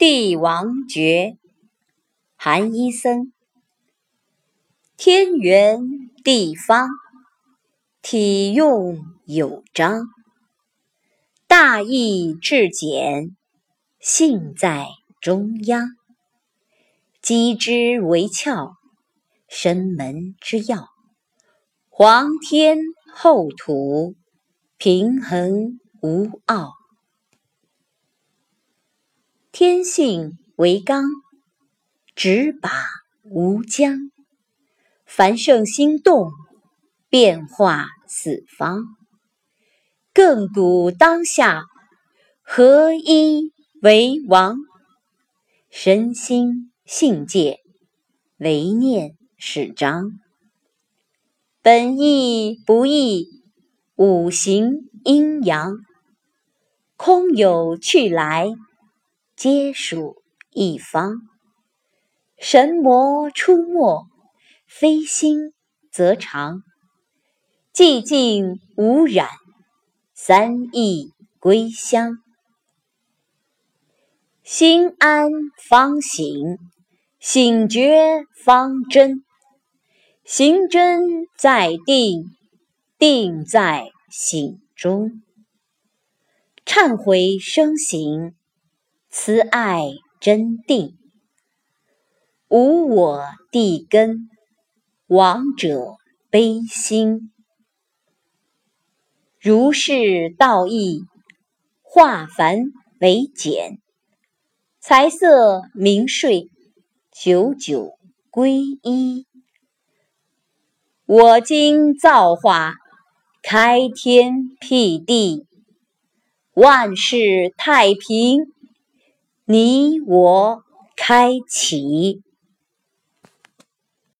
帝王诀，韩医僧。天圆地方，体用有章，大义至简，性在中央。机之为窍，生门之要，皇天厚土，平衡无傲。天性为刚，执把无疆。繁盛心动，变化四方。亘古当下，合一为王。身心性界，唯念是章。本意不异，五行阴阳，空有去来。皆属一方，神魔出没，非心则常。寂静无染，三意归乡。心安方醒，醒觉方真。行真在定，定在醒中。忏悔生行。慈爱真定，无我地根，亡者悲心。如是道义，化繁为简，财色名睡，久久归一。我今造化，开天辟地，万事太平。你我开启。